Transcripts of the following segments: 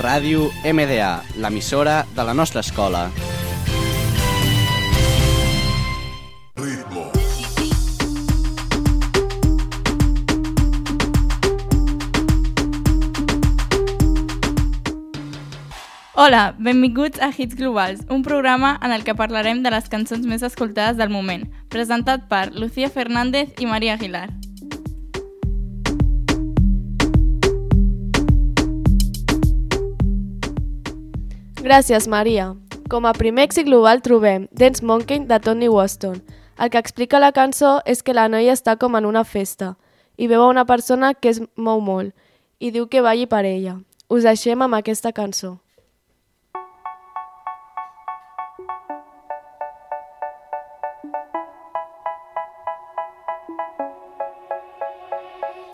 Ràdio MDA, l'emissora de la nostra escola. Hola, benvinguts a Hits Globals, un programa en el que parlarem de les cançons més escoltades del moment, presentat per Lucía Fernández i Maria Aguilar. Gràcies, Maria. Com a primer èxit global trobem Dance Monkey de Tony Waston. El que explica la cançó és que la noia està com en una festa i veu una persona que es mou molt i diu que balli per ella. Us deixem amb aquesta cançó.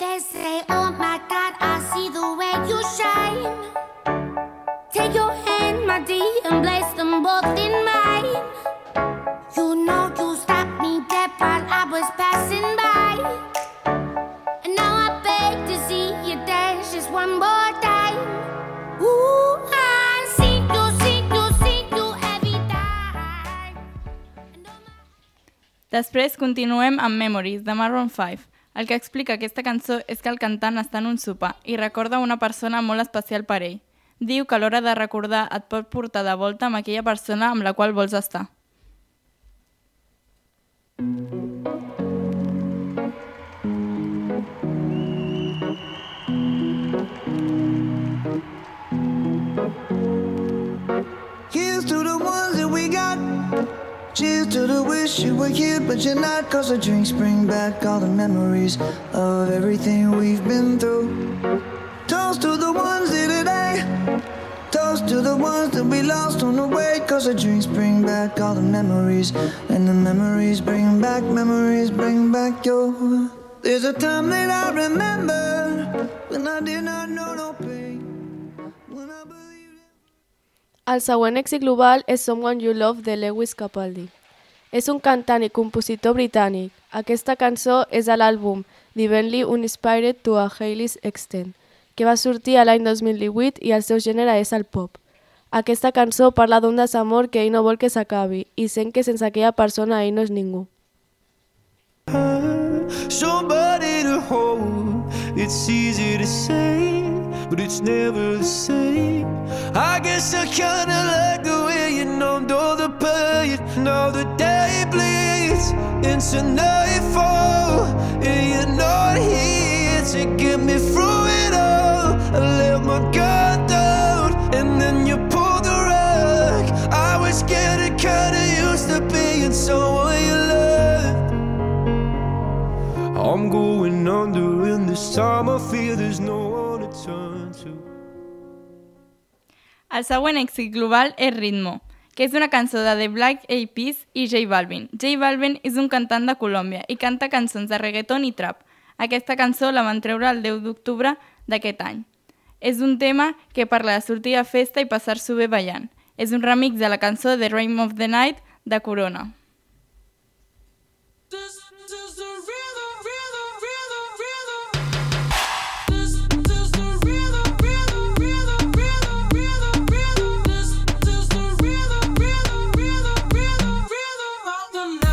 They say, Oh my God, I see the way you shine. Després continuem amb Memories, de Maroon 5. El que explica aquesta cançó és que el cantant està en un sopar i recorda una persona molt especial per ell. Diu que l'hora de recordar et pot portar de volta amb aquella persona amb la qual vols estar. Here's to the ones that we got. Cheers to the wish you were here, but you're not. Cause the drinks bring back all the memories of everything we've been through. Ones that we lost on the way. Cause the drinks bring back all the memories. And the memories bring back, memories bring back your. There's a time that I remember when I did not know no pain. When I believed. El següent èxit global és Someone You Love de Lewis Capaldi. És un cantant i compositor britànic. Aquesta cançó és a l'àlbum Divinely Uninspired to a Hailey's Extent, que va sortir l'any 2018 i el seu gènere és el pop. Aquesta cançó parla d'un desamor que ell no vol que s'acabi i sent que sense aquella persona ell no és ningú. somebody to hold. It's easy to say, but it's never the same. I guess I kinda like the way you numbed all the pain. Now the day bleeds into nightfall, and you're not here to get me through it all. I let my guard was getting kinda used to being someone you loved. I'm going under, and this time I fear there's no one to turn to. El següent èxit global és Ritmo, que és una cançó de The Black Eyed Peas i J Balvin. J Balvin és un cantant de Colòmbia i canta cançons de reggaeton i trap. Aquesta cançó la van treure el 10 d'octubre d'aquest any. És un tema que parla de sortir a festa i passar-s'ho bé ballant. És un remix de la cançó The Rhyme of the Night de Corona.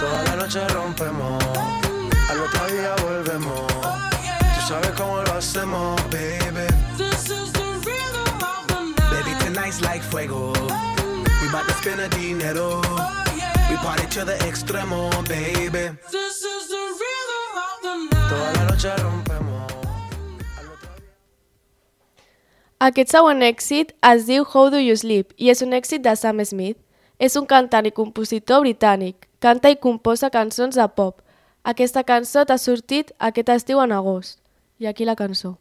Toda la noche rompemos, al otro día volvemos. Tú sabes cómo lo hacemos, baby. Baby, tonight's like fuego. We bout to spend a dinero. We party to the extremo, baby. Toda la noche rompemos. Aquest següent èxit es diu How Do You Sleep i és un èxit de Sam Smith. És un cantant i compositor britànic. Canta i composa cançons de pop. Aquesta cançó t'ha sortit aquest estiu en agost. I aquí la cançó.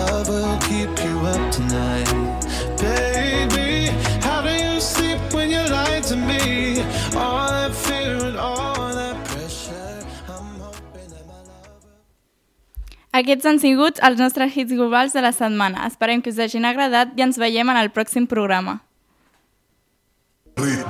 love will keep you up tonight. Baby, how do you sleep when you lie to me? All that fear and all that pressure. I'm hoping that my love will... Aquests han sigut els nostres hits globals de la setmana. Esperem que us hagin agradat i ens veiem en el pròxim programa. Please.